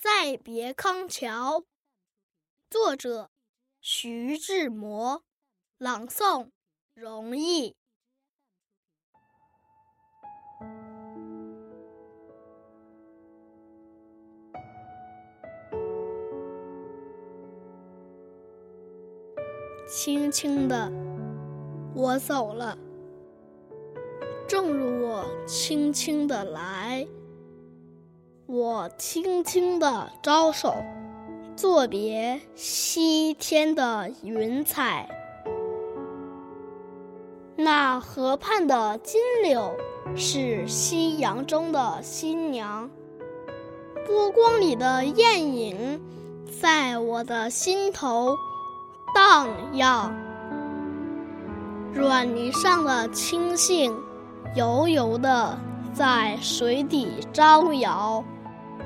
再别康桥。作者：徐志摩，朗诵：容易。轻轻的，我走了。正如我轻轻的来，我轻轻的招手，作别西天的云彩。那河畔的金柳是夕阳中的新娘，波光里的艳影，在我的心头荡漾。软泥上的青荇。油油的在水底招摇，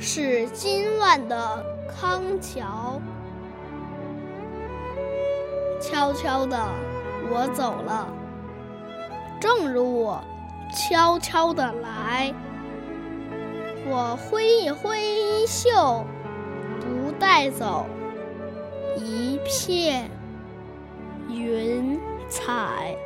是今晚的康桥。悄悄的，我走了，正如我悄悄的来。我挥一挥衣袖，不带走一片云彩。